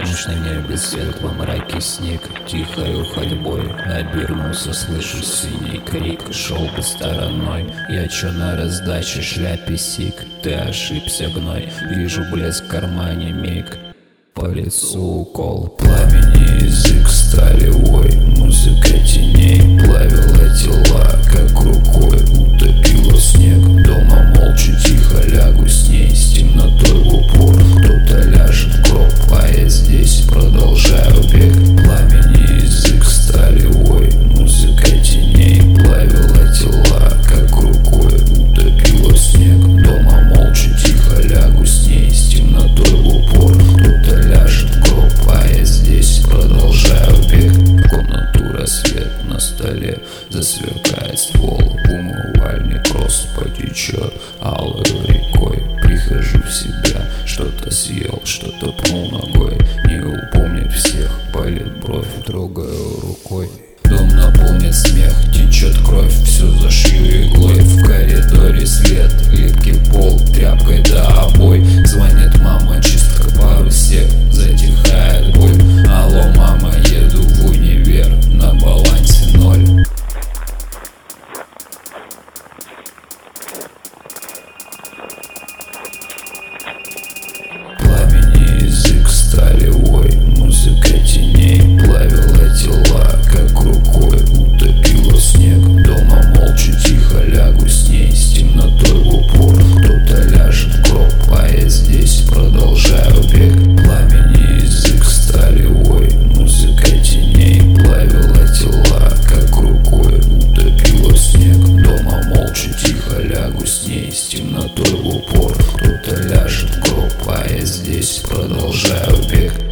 Ночь на небе светлом мраке снег Тихою ходьбой. Обернулся Слышу синий крик Шел бы стороной. Я чё на раздаче шляпе сик? Ты ошибся гной. Вижу блеск в кармане миг. По лицу укол Пламени столе Засверкает ствол. Умывальник просто потечет Алой рекой. Прихожу в себя Что-то съел, что-то пнул ногой упор. Кто-то ляжет грубо, я здесь продолжаю бег.